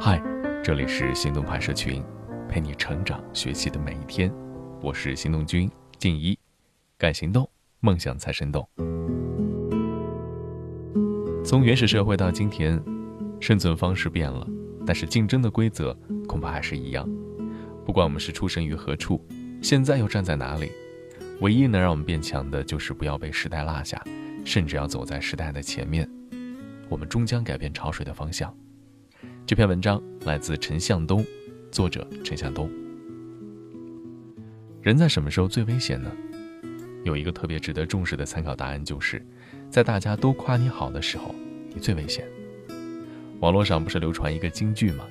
嗨，这里是行动派社群，陪你成长学习的每一天。我是行动君静一，敢行动，梦想才生动。从原始社会到今天，生存方式变了，但是竞争的规则恐怕还是一样。不管我们是出生于何处，现在又站在哪里，唯一能让我们变强的，就是不要被时代落下，甚至要走在时代的前面。我们终将改变潮水的方向。这篇文章来自陈向东，作者陈向东。人在什么时候最危险呢？有一个特别值得重视的参考答案，就是在大家都夸你好的时候，你最危险。网络上不是流传一个金句吗？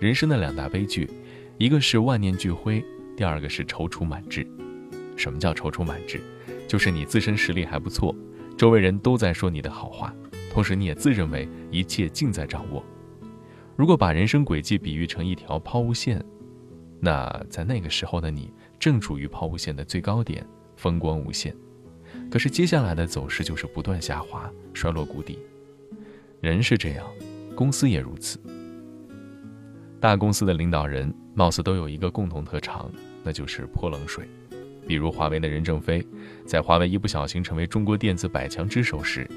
人生的两大悲剧，一个是万念俱灰，第二个是踌躇满志。什么叫踌躇满志？就是你自身实力还不错，周围人都在说你的好话，同时你也自认为一切尽在掌握。如果把人生轨迹比喻成一条抛物线，那在那个时候的你正处于抛物线的最高点，风光无限。可是接下来的走势就是不断下滑，衰落谷底。人是这样，公司也如此。大公司的领导人貌似都有一个共同特长，那就是泼冷水。比如华为的任正非，在华为一不小心成为中国电子百强之首时，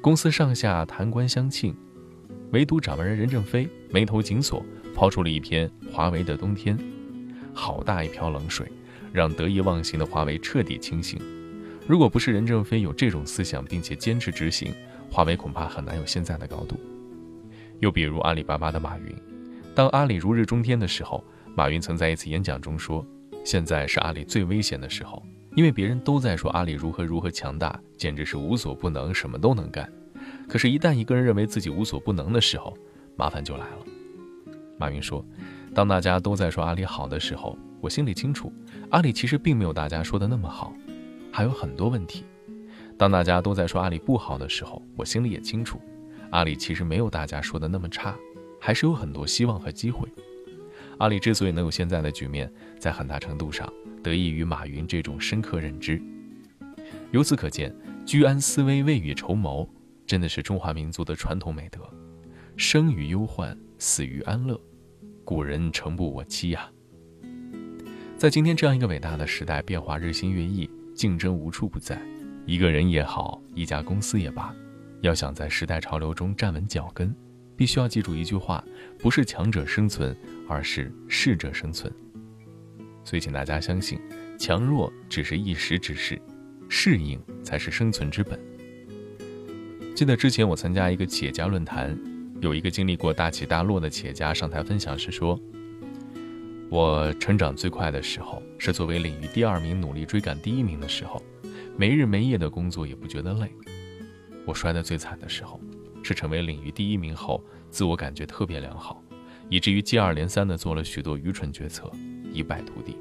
公司上下弹冠相庆。唯独掌门人任正非眉头紧锁，抛出了一篇《华为的冬天》，好大一瓢冷水，让得意忘形的华为彻底清醒。如果不是任正非有这种思想，并且坚持执行，华为恐怕很难有现在的高度。又比如阿里巴巴的马云，当阿里如日中天的时候，马云曾在一次演讲中说：“现在是阿里最危险的时候，因为别人都在说阿里如何如何强大，简直是无所不能，什么都能干。”可是，一旦一个人认为自己无所不能的时候，麻烦就来了。马云说：“当大家都在说阿里好的时候，我心里清楚，阿里其实并没有大家说的那么好，还有很多问题。当大家都在说阿里不好的时候，我心里也清楚，阿里其实没有大家说的那么差，还是有很多希望和机会。阿里之所以能有现在的局面，在很大程度上得益于马云这种深刻认知。由此可见，居安思危，未雨绸缪。”真的是中华民族的传统美德，生于忧患，死于安乐。古人诚不我欺呀。在今天这样一个伟大的时代，变化日新月异，竞争无处不在。一个人也好，一家公司也罢，要想在时代潮流中站稳脚跟，必须要记住一句话：不是强者生存，而是适者生存。所以，请大家相信，强弱只是一时之事，适应才是生存之本。记得之前我参加一个企业家论坛，有一个经历过大起大落的企业家上台分享时说：“我成长最快的时候是作为领域第二名努力追赶第一名的时候，没日没夜的工作也不觉得累。我摔得最惨的时候是成为领域第一名后，自我感觉特别良好，以至于接二连三的做了许多愚蠢决策，一败涂地。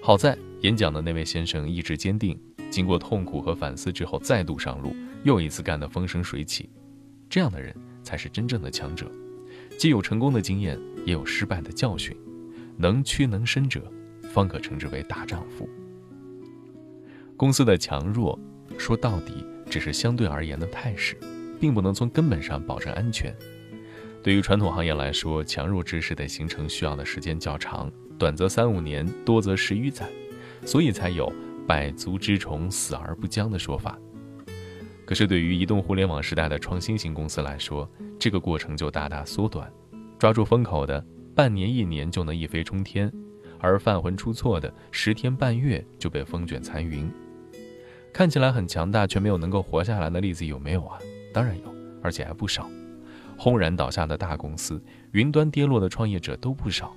好在演讲的那位先生意志坚定，经过痛苦和反思之后再度上路。”又一次干得风生水起，这样的人才是真正的强者，既有成功的经验，也有失败的教训，能屈能伸者，方可称之为大丈夫。公司的强弱，说到底只是相对而言的态势，并不能从根本上保证安全。对于传统行业来说，强弱之势的形成需要的时间较长，短则三五年，多则十余载，所以才有“百足之虫，死而不僵”的说法。可是，对于移动互联网时代的创新型公司来说，这个过程就大大缩短。抓住风口的，半年一年就能一飞冲天；而犯浑出错的，十天半月就被风卷残云。看起来很强大，却没有能够活下来的例子有没有啊？当然有，而且还不少。轰然倒下的大公司，云端跌落的创业者都不少。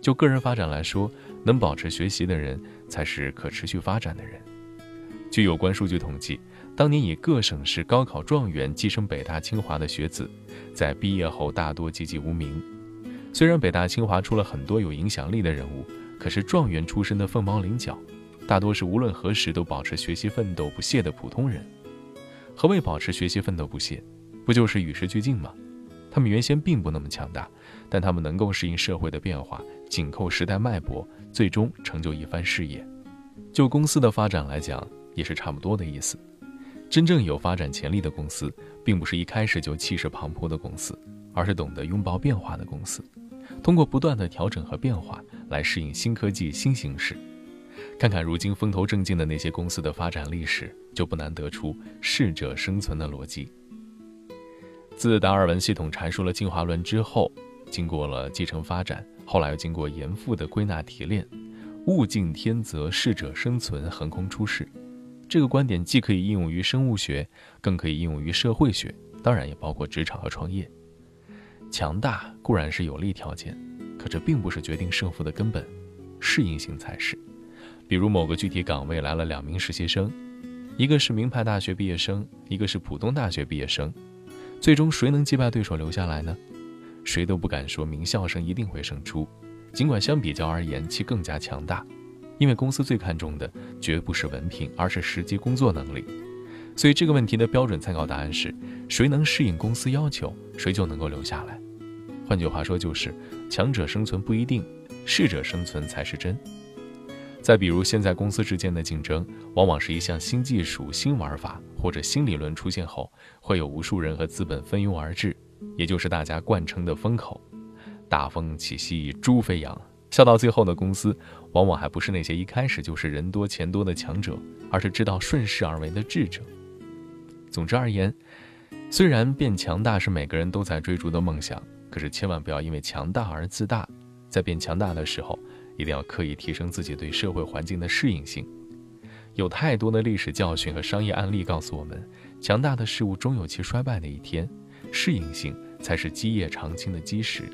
就个人发展来说，能保持学习的人，才是可持续发展的人。据有关数据统计。当年以各省市高考状元跻身北大清华的学子，在毕业后大多籍籍无名。虽然北大清华出了很多有影响力的人物，可是状元出身的凤毛麟角，大多是无论何时都保持学习奋斗不懈的普通人。何谓保持学习奋斗不懈？不就是与时俱进吗？他们原先并不那么强大，但他们能够适应社会的变化，紧扣时代脉搏，最终成就一番事业。就公司的发展来讲，也是差不多的意思。真正有发展潜力的公司，并不是一开始就气势磅礴的公司，而是懂得拥抱变化的公司，通过不断的调整和变化来适应新科技新形势。看看如今风头正劲的那些公司的发展历史，就不难得出适者生存的逻辑。自达尔文系统阐述了进化论之后，经过了继承发展，后来又经过严复的归纳提炼，物竞天择，适者生存横空出世。这个观点既可以应用于生物学，更可以应用于社会学，当然也包括职场和创业。强大固然是有利条件，可这并不是决定胜负的根本，适应性才是。比如某个具体岗位来了两名实习生，一个是名牌大学毕业生，一个是普通大学毕业生，最终谁能击败对手留下来呢？谁都不敢说名校生一定会胜出，尽管相比较而言其更加强大，因为公司最看重的绝不是文凭，而是实际工作能力。所以这个问题的标准参考答案是：谁能适应公司要求，谁就能够留下来。换句话说，就是强者生存不一定，适者生存才是真。再比如，现在公司之间的竞争，往往是一项新技术、新玩法或者新理论出现后，会有无数人和资本蜂拥而至，也就是大家惯称的风口。大风起兮猪飞扬，笑到最后的公司，往往还不是那些一开始就是人多钱多的强者，而是知道顺势而为的智者。总之而言，虽然变强大是每个人都在追逐的梦想，可是千万不要因为强大而自大，在变强大的时候。一定要刻意提升自己对社会环境的适应性。有太多的历史教训和商业案例告诉我们，强大的事物终有其衰败的一天，适应性才是基业长青的基石。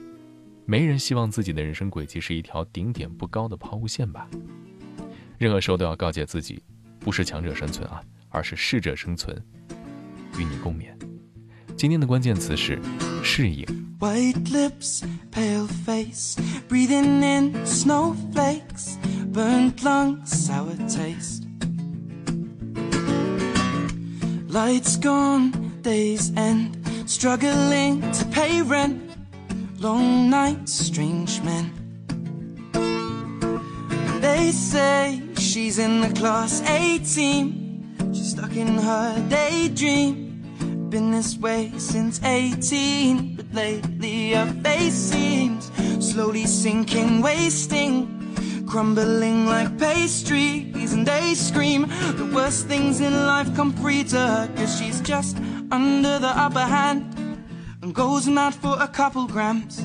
没人希望自己的人生轨迹是一条顶点不高的抛物线吧？任何时候都要告诫自己，不是强者生存啊，而是适者生存。与你共勉。今天的关键词是适应。White lips, pale face, breathing in snowflakes, burnt lungs, sour taste. Lights gone, days end, struggling to pay rent, long nights, strange men. They say she's in the class 18, she's stuck in her daydream. Been this way since 18 But lately her face seems slowly sinking, wasting Crumbling like pastries and they scream. The worst things in life come free to her Cause she's just under the upper hand And goes mad for a couple grams.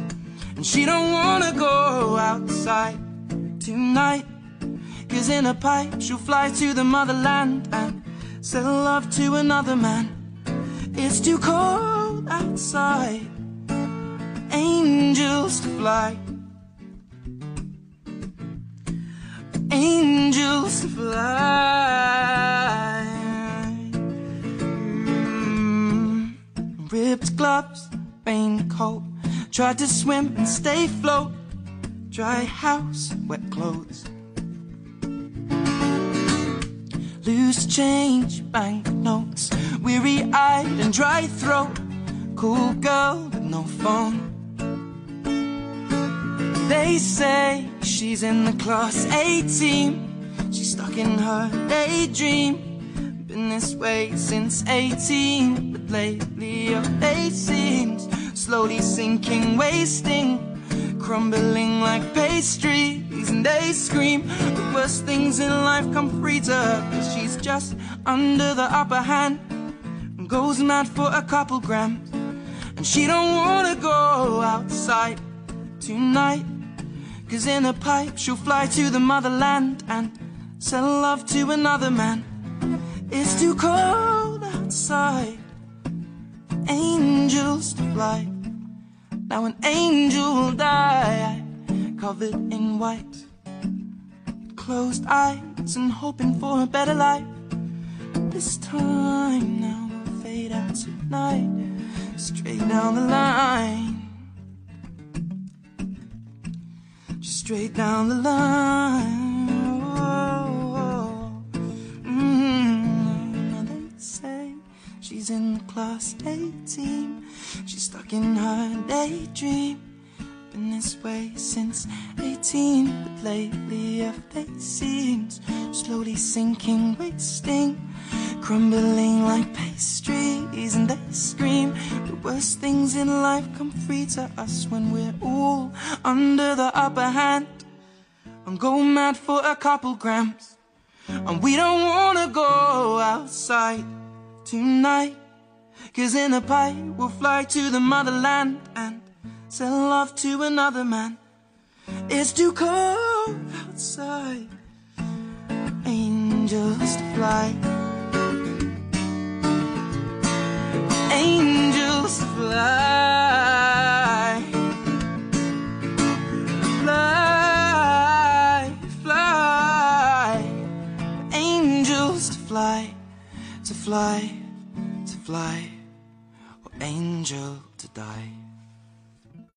And she don't wanna go outside tonight Cause in a pipe she'll fly to the motherland And sell love to another man It's too cold outside angels to fly. Angels to fly. Mm. Ripped gloves, raincoat. Tried to swim and stay afloat. Dry house, wet clothes. Loose change, banknotes. Dry throat. Cool girl with no phone. They say she's in the class 18 She's stuck in her daydream Been this way since 18 But lately her face seems Slowly sinking, wasting Crumbling like pastries And they scream The worst things in life come free to her Cause she's just under the upper hand And goes mad for a couple grams And she don't wanna go outside tonight Cause in a pipe she'll fly to the motherland and sell love to another man. It's too cold outside. Angels to fly. Now an angel will die, covered in white. Closed eyes and hoping for a better life. This time now will out tonight, straight down the line. Just straight down the line. Mm, they say she's in the class 18. She's stuck in her daydream. Been this way since 18, but lately face seems slowly sinking, wasting. Crumbling like pastries, and they scream. The worst things in life come free to us when we're all under the upper hand and go mad for a couple grams. And we don't wanna go outside tonight. Cause in a pipe we'll fly to the motherland and sell love to another man. It's too cold outside. Angels to fly. Fly, to fly. Or angel to die.